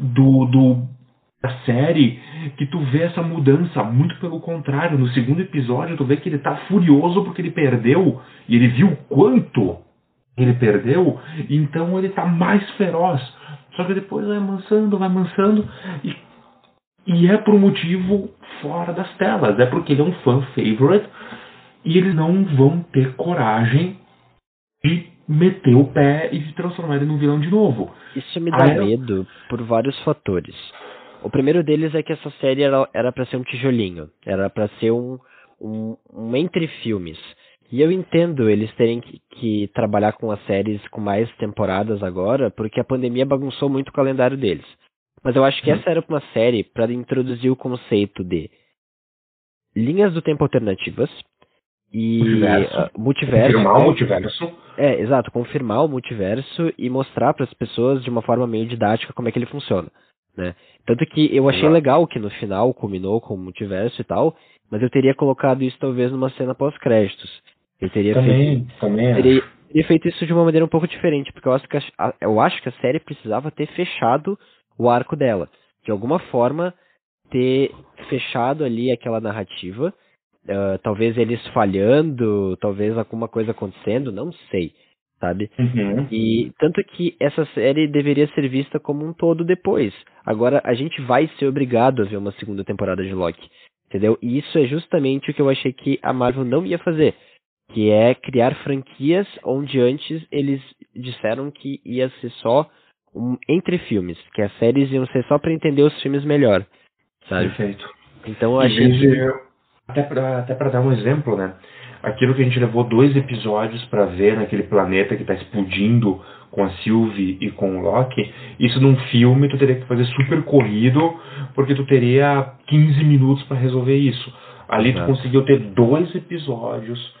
do, do da série que tu vê essa mudança, muito pelo contrário, no segundo episódio tu vê que ele tá furioso porque ele perdeu e ele viu quanto ele perdeu, então ele tá mais feroz. Só que depois vai amansando, vai amansando e e é por um motivo fora das telas. É porque ele é um fan favorite e eles não vão ter coragem de meter o pé e de transformar ele num vilão de novo. Isso me dá eu- medo por vários fatores. O primeiro deles é que essa série era era para ser um tijolinho, era para ser um, um, um entre filmes. E eu entendo eles terem que, que trabalhar com as séries com mais temporadas agora, porque a pandemia bagunçou muito o calendário deles. Mas eu acho que Uhum. essa era uma série para introduzir o conceito de linhas do tempo alternativas e Multiverso. ah, multiverso. Confirmar o né? multiverso. É, exato, confirmar o multiverso e mostrar para as pessoas de uma forma meio didática como é que ele funciona, né? Tanto que eu achei Exato. legal que no final culminou com o multiverso e tal, mas eu teria colocado isso talvez numa cena pós-créditos. Eu teria feito, Também, também acho. teria, teria feito isso de uma maneira um pouco diferente, porque eu acho que a- eu acho que a série precisava ter fechado o arco dela, de alguma forma ter fechado ali aquela narrativa, ah, talvez eles falhando, talvez alguma coisa acontecendo, não sei, sabe? Uhum. E tanto que essa série deveria ser vista como um todo depois. Agora a gente vai ser obrigado a ver uma segunda temporada de Loki, entendeu? E isso é justamente o que eu achei que a Marvel não ia fazer, que é criar franquias onde antes eles disseram que ia ser só um entre filmes, que as séries iam ser só para entender os filmes melhor, sabe? Perfeito. Então eu achei que até pra, até pra dar um exemplo, né? Aquilo que a gente levou dois episódios pra ver naquele planeta que tá explodindo com a Sylvie e com o Loki, isso num filme tu teria que fazer super corrido, porque tu teria 15 minutos pra resolver isso. Ali tu Exato. conseguiu ter dois episódios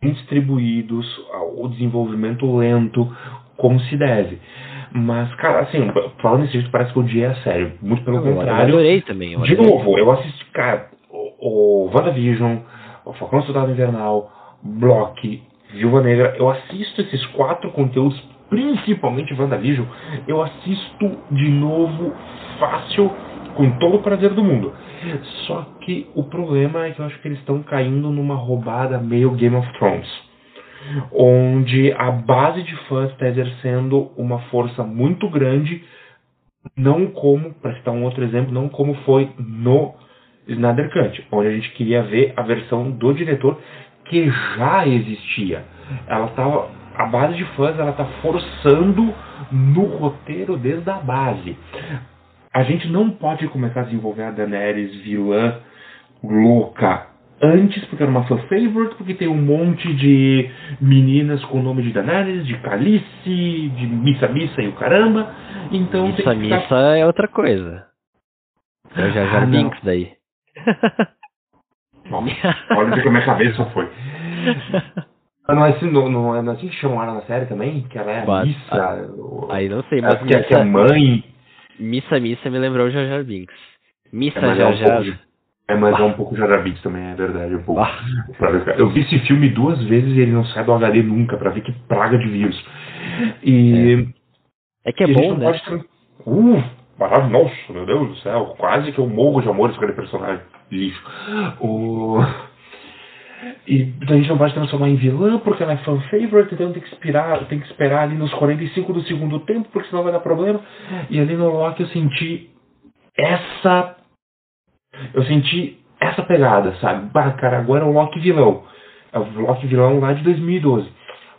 bem distribuídos, o desenvolvimento lento, como se deve. Mas, cara, assim, falando desse jeito, parece que eu odiei a série. Muito pelo eu, eu contrário. adorei também. eu De adorei. novo, eu assisti, cara, o, o WandaVision, o Falcão Soldado Invernal, Block, Viúva Negra, eu assisto esses quatro conteúdos, principalmente WandaVision, eu assisto de novo fácil, com todo o prazer do mundo. Só que o problema é que eu acho que eles estão caindo numa roubada meio Game of Thrones onde a base de fãs está exercendo uma força muito grande, não como, para citar um outro exemplo, não como foi no Snyder Cut, onde a gente queria ver a versão do diretor que já existia. Ela tava, a base de fãs ela está forçando no roteiro desde a base. A gente não pode começar a desenvolver a Daenerys vilã louca antes, porque era uma fan favorite, porque tem um monte de meninas com o nome de Daenerys, de Calice, de Missa Missa e o caramba. Então Missa tem que ficar- Missa é outra coisa. É o Jar Jar Ah, não. Binks daí. Nossa, olha onde que a minha cabeça foi. Não é, assim, não, não, é- é assim que chamam ela na série também? Que ela é a Missa. Aí não sei, é, mas que, é- que é Missa, mãe. Missa Missa me lembrou o Jar Jar Binks. Missa É, Jar. É, mas é um pouco Jar Binks também, é verdade. Um pouco. Ver- Eu vi esse filme duas vezes e ele não sai do HD nunca, pra ver que praga de vírus. E. é que é e a gente bom, né? pode Uh, maravilhoso, meu Deus do céu, quase que eu morro de amor por aquele personagem lixo. O... E a gente não pode transformar em vilã porque ela é fan favorite, então tem que esperar, tem que esperar ali nos 45 do segundo tempo, porque senão vai dar problema. E ali no Loki eu senti essa. Eu senti essa pegada, sabe? Bah, cara, agora é o Loki vilão. É o Loki vilão lá de 2012.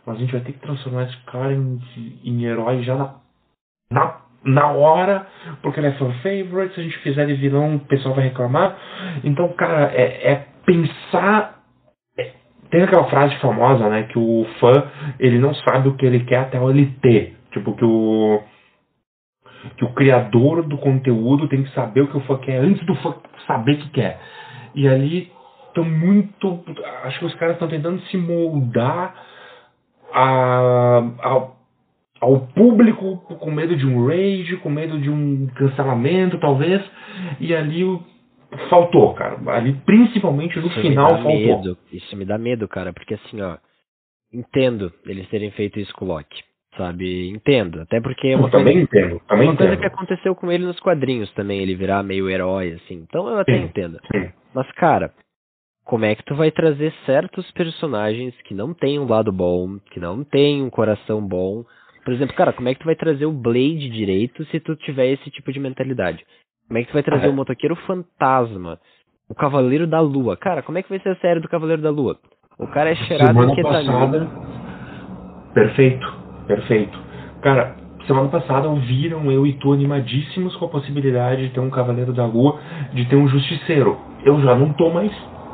Mas a gente vai ter que transformar esse cara em, em herói já na, na, na hora, porque ele é fan favorite. Se a gente fizer ele vilão, o pessoal vai reclamar. Então, cara, é, é pensar tem aquela frase famosa, né, que o fã, ele não sabe o que ele quer até ele ter. Tipo, que o que o criador do conteúdo tem que saber o que o fã quer antes do fã saber o que quer. E ali estão muito. Acho que os caras estão tentando se moldar a, a, ao público com medo de um rage, com medo de um cancelamento, talvez. E ali o faltou, cara. Ali, principalmente no isso final, faltou. Medo. Isso me dá medo, cara, porque assim, ó, entendo eles terem feito isso com o Loki, sabe? Entendo. Até porque é uma eu coisa, também entendo. Uma coisa que aconteceu com ele nos quadrinhos também, ele virar meio herói, assim. Então eu até Sim. entendo. Sim. Mas, cara, como é que tu vai trazer certos personagens que não têm um lado bom, que não têm um coração bom? Por exemplo, cara, como é que tu vai trazer o Blade direito se tu tiver esse tipo de mentalidade? Como é que tu vai trazer Ah, é. o motoqueiro fantasma? O Cavaleiro da Lua? Cara, como é que vai ser a série do Cavaleiro da Lua? O cara é cheirado Semana em ketamina. passada. Perfeito, perfeito. Cara, semana passada ouviram eu e tu animadíssimos com a possibilidade de ter um Cavaleiro da Lua, de ter um Justiceiro. Eu já não tô mais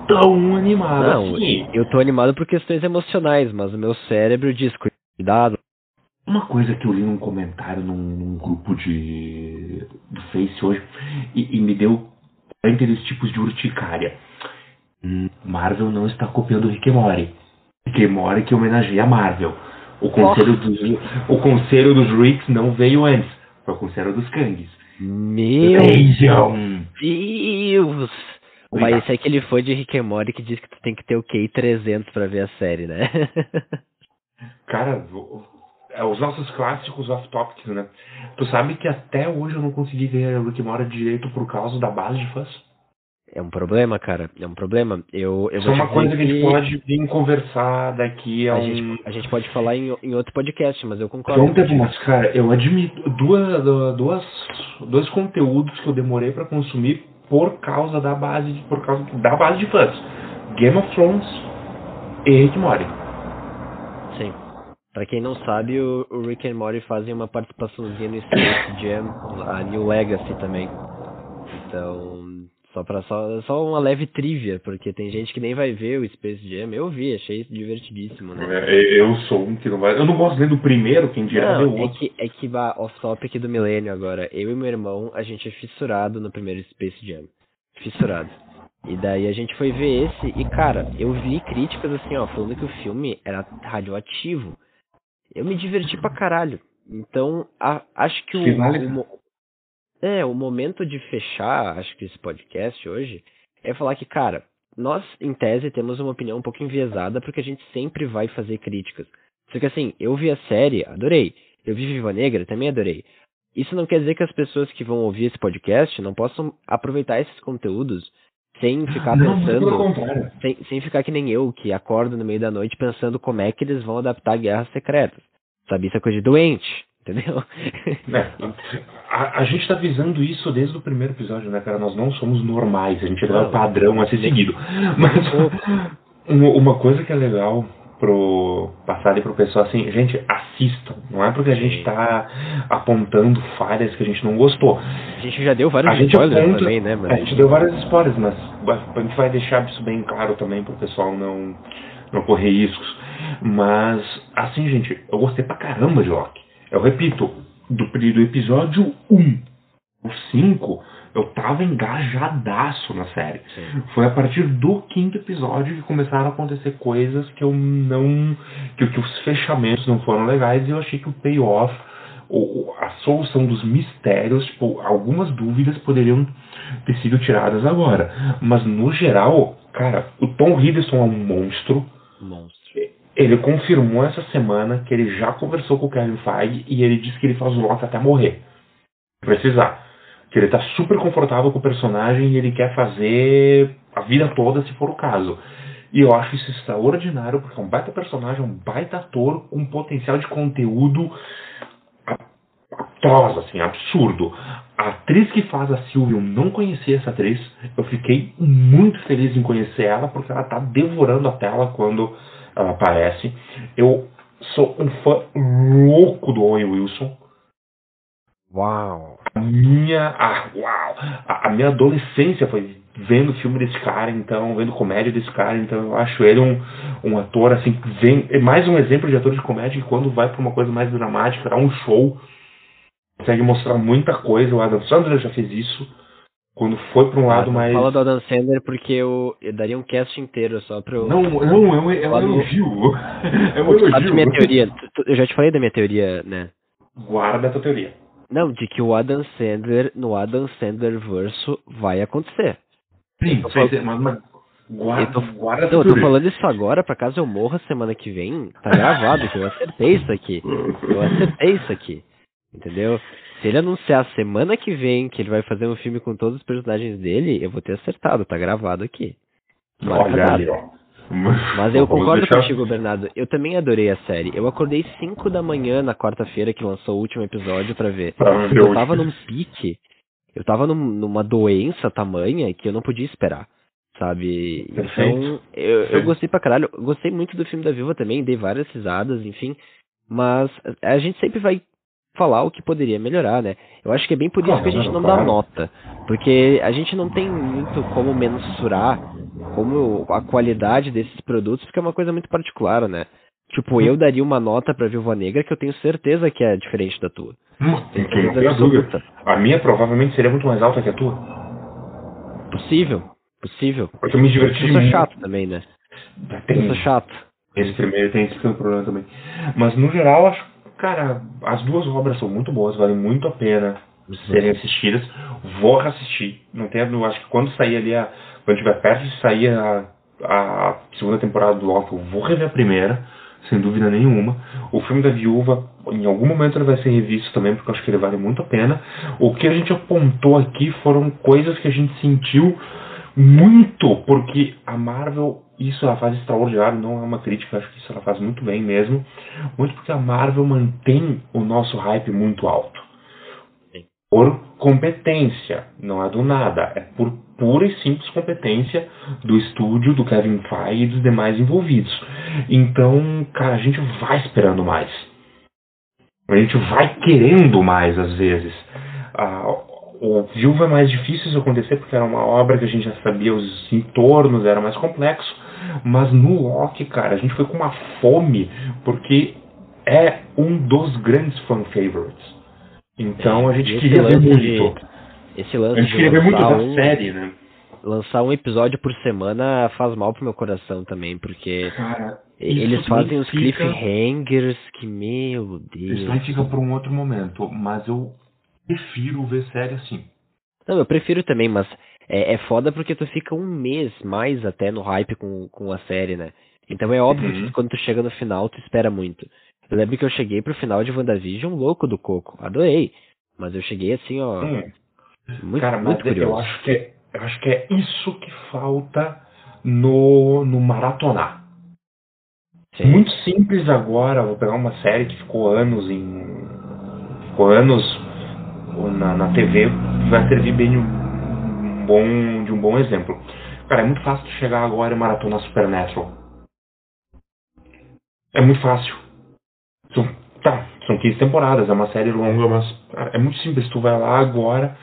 tão animado Não, assim. eu tô animado por questões emocionais, mas o meu cérebro diz, cuidado. Uma coisa que eu li num comentário num, num grupo de do Face hoje e, e me deu 42 tipos de urticária. Hum, Marvel não está copiando Rick e Morty. Rick e Morty que homenageia a Marvel. O conselho, dos, o conselho dos Ricks não veio antes. Foi o conselho dos Kangs. Meu Vejam! Deus! Mas esse é aquele fã de Rick and Morty que diz que tu tem que ter o QI 300 pra ver a série, né? Cara, é, os nossos clássicos off-topics, né? Tu sabe que até hoje eu não consegui ver Rick e Morty direito por causa da base de fãs? É um problema, cara. É um problema. Eu, eu Isso é uma coisa que a gente pode vir conversar daqui a, a, um. gente, a gente pode falar em, em outro podcast, mas eu concordo. um tempo, contigo. mas, cara, eu admito duas, duas, dois conteúdos que eu demorei pra consumir por causa da base, de- por causa da base de fãs. Game of Thrones e Rick and Morty. Sim. Pra quem não sabe, o, o Rick and Morty fazem uma participaçãozinha no Space Jam, a New Legacy também. Então, só para só, só uma leve trivia, porque tem gente que nem vai ver o Space Jam. Eu vi, achei divertidíssimo, né? É, Eu sou um que não vai. Eu não gosto nem do primeiro, quem dirá Não, é outro. que, é que off-topic do milênio agora. Eu e meu irmão, a gente é fissurado no primeiro Space Jam. Fissurado. E daí a gente foi ver esse e, cara, eu vi críticas assim, ó, falando que o filme era radioativo. Eu me diverti pra caralho. Então, a- acho que o, o é, o momento de fechar, acho que esse podcast hoje, é falar que, cara, nós, em tese, temos uma opinião um pouco enviesada, porque a gente sempre vai fazer críticas. Só que assim, eu vi a série, adorei. Eu vi Viva Negra, também adorei. Isso não quer dizer que as pessoas que vão ouvir esse podcast não possam aproveitar esses conteúdos sem ficar Não, pensando, sem, sem ficar que nem eu, que acordo no meio da noite pensando como é que eles vão adaptar Guerras Secretas. Sabe, isso é coisa de doente, entendeu? É, a, a gente tá visando isso desde o primeiro episódio, né, cara? Nós não somos normais, a gente é o padrão a ser seguido. Mas uma, coisa que é legal pro passar ali pro pessoal assim, gente, assistam. Não é porque a gente tá apontando falhas que a gente não gostou. A gente já deu vários A spoilers aponta- também, né, A mano? gente deu várias spoilers, mas a gente vai deixar isso bem claro também pro pessoal não, não correr riscos. Mas, assim, gente, eu gostei pra caramba de Loki. Eu repito, do, do episódio 1 o 5, eu tava engajadaço na série. Sim. Foi a partir do quinto episódio que começaram a acontecer coisas que eu não. que, que os fechamentos não foram legais e eu achei que o payoff, o, o- a solução dos mistérios, tipo, algumas dúvidas poderiam ter sido tiradas agora. Mas no geral, cara, o Tom Hiddleston é um monstro. Monstro. Ele confirmou essa semana que ele já conversou com o Kevin Feige e ele disse que ele faz o Loki até morrer. Precisar. Que ele tá super confortável com o personagem e ele quer fazer a vida toda, se for o caso. E eu acho isso extraordinário, porque é um baita personagem, um baita ator com um potencial de conteúdo atroz, assim, absurdo. A atriz que faz a Sylvie, eu não conhecia essa atriz. Eu fiquei muito feliz em conhecer ela, porque ela tá devorando a tela quando ela aparece. Eu sou um fã louco do Owen Wilson. Uau! A minha. Ah, uau! A, a, minha adolescência foi vendo filme desse cara, então, vendo comédia desse cara, então eu acho ele um, um ator, assim, vem, é mais um exemplo de ator de comédia que quando vai para uma coisa mais dramática, dá um show, consegue mostrar muita coisa. O Adam Sandler já fez isso. Quando foi para um lado ah, mais. Fala do Adam Sandler porque eu, eu daria um cast inteiro só pra eu. Não, não, é um, é um elogio. É um elogio. minha teoria. Eu já te falei da minha teoria, né? Guarda a tua teoria. Não, de que o Adam Sandler, no Adam Sandler verso, vai acontecer. Sim, sei, mas, mas guarda, eu tô, guarda não, eu tô falando isso agora, pra caso eu morra semana que vem, tá gravado, que eu acertei isso aqui. Eu acertei isso aqui. Entendeu? Se ele anunciar semana que vem que ele vai fazer um filme com todos os personagens dele, eu vou ter acertado, tá gravado aqui. Ó. Mas eu concordo deixar... contigo, Bernardo. Eu também adorei a série. Eu acordei 5 da manhã na quarta-feira que lançou o último episódio para ver. Eu tava num pique. Eu tava num, numa doença tamanha que eu não podia esperar. Sabe? Então, eu, eu gostei pra caralho. Gostei muito do filme da Viúva também, dei várias risadas, enfim. Mas a gente sempre vai falar o que poderia melhorar, né? Eu acho que é bem por isso que a gente não dá nota, porque a gente não tem muito como mensurar como a qualidade desses produtos, porque é uma coisa muito particular, né? Tipo, eu daria uma nota pra Viúva Negra que eu tenho certeza que é diferente da tua. Hum, tenho dúvida. A minha provavelmente seria muito mais alta que a tua. Possível, possível. Porque eu me diverti Eu sou chato também, né? Tem, eu sou chato. Esse primeiro tem esse problema também. Mas no geral, acho Cara, as duas obras são muito boas, valem muito a pena serem assistidas. Vou assistir. Não tenho, acho que quando sair ali, a, quando tiver perto de sair a, a segunda temporada do Loki, eu vou rever a primeira, sem dúvida nenhuma. O filme da Viúva, em algum momento ele vai ser revisto também, porque eu acho que ele vale muito a pena. O que a gente apontou aqui foram coisas que a gente sentiu muito, porque a Marvel isso ela faz extraordinário, não é uma crítica, acho que isso ela faz muito bem mesmo. Muito porque a Marvel mantém o nosso hype muito alto. Por competência, não é do nada, é por pura e simples competência do estúdio, do Kevin Feige e dos demais envolvidos. Então, cara, a gente vai esperando mais. A gente vai querendo mais às vezes. Ah, o Viúva é mais difícil isso acontecer porque era uma obra que a gente já sabia os entornos, era mais complexo. Mas no Loki, cara, a gente foi com uma fome, porque é um dos grandes fan favorites. Então a gente queria ver muito. De, esse lance a gente queria ver muito da um, série, né? Lançar um episódio por semana faz mal pro meu coração também, porque cara, eles fazem os cliffhangers que, meu Deus. Isso aí fica por um outro momento, mas eu prefiro ver série assim. Não, eu prefiro também, mas é, é foda porque tu fica um mês mais até no hype com, com a série, né? Então é óbvio uhum. que quando tu chega no final, tu espera muito. Eu lembro que eu cheguei pro final de WandaVision louco do coco. Adorei. Mas eu cheguei assim, ó. Hum. Muito, Cara, muito mas curioso. eu acho que é, eu acho que é isso que falta no, no maratonar. Sim. Muito simples agora, vou pegar uma série que ficou anos em. ficou anos na, na TV, vai servir bem bom, de um bom exemplo. Cara, é muito fácil de chegar agora e maratonar Supernatural. É muito fácil. São, tá, são 15 temporadas, é uma série longa, mas cara, é muito simples. Tu vai lá agora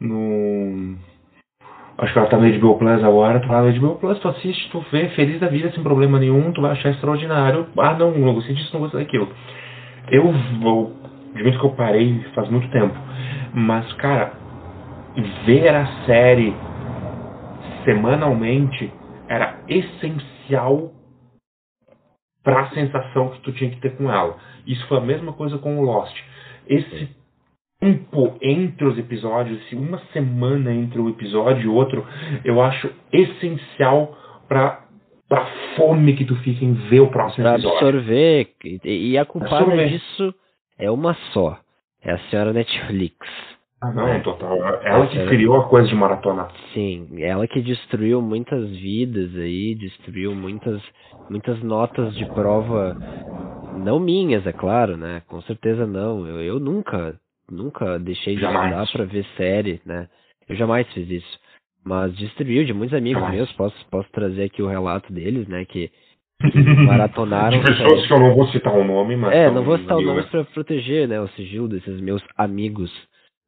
no. Acho que ela tá no HBO Plus agora, tu vai no HBO Plus, tu assiste, tu vê, feliz da vida, sem problema nenhum, tu vai achar extraordinário. Ah, não, não gostei disso, não gostei daquilo. Eu vou, de muito que eu parei faz muito tempo. Mas, cara, ver a série semanalmente era essencial para a sensação que tu tinha que ter com ela. Isso foi a mesma coisa com o Lost. Esse tempo entre os episódios, esse uma semana entre um episódio e outro, eu acho essencial para a fome que tu fica em ver o próximo pra episódio. absorver. E, a culpada absorver. disso é uma só. É a senhora Netflix. Ah, não, total. Ela que criou a coisa de maratona. Sim, ela que destruiu muitas vidas aí, destruiu muitas, muitas notas de prova, não minhas, é claro, né? Com certeza não. Eu, eu nunca, nunca deixei de Jamais. estudar pra ver série, né? Eu jamais fiz isso. Mas destruiu de muitos amigos Jamais. meus, posso, posso trazer aqui o relato deles, né? Que maratonaram. De pessoas séries. que eu não vou citar o nome, mas. É, não vou citar amigos, nomes pra proteger, né, o sigilo desses meus amigos,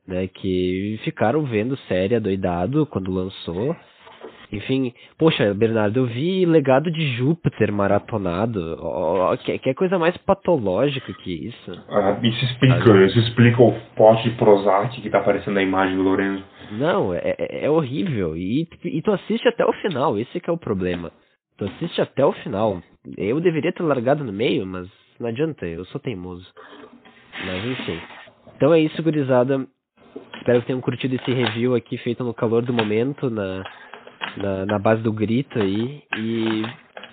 né, que ficaram vendo série adoidado quando lançou. Enfim, poxa, Bernardo, eu vi Legado de Júpiter maratonado. Ó, que, que coisa mais patológica que isso. Ah, isso explica, isso explica o pote de Prozac que tá aparecendo na imagem do Lorenzo. Não, é, é- é horrível. E, e tu assiste até o final, esse que é o problema. Tu assiste até o final. Eu deveria ter largado no meio, mas não adianta, eu sou teimoso. Mas enfim. Então é isso, gurizada. Espero que tenham curtido esse review aqui feito no calor do momento, na, na, na base do grito aí. E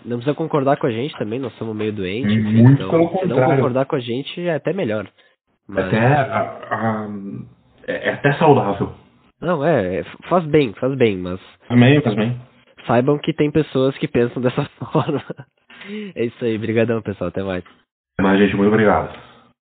não precisa concordar com a gente também, nós somos meio doentes. Muito então, pelo se não contrário. concordar com a gente é até melhor. Mas- Até. a- a- é, é até saudável. Não, é, faz bem, faz bem, mas Também, faz bem. Saibam que tem pessoas que pensam dessa forma. É isso aí, brigadão pessoal, até mais. Mas, gente, muito obrigado.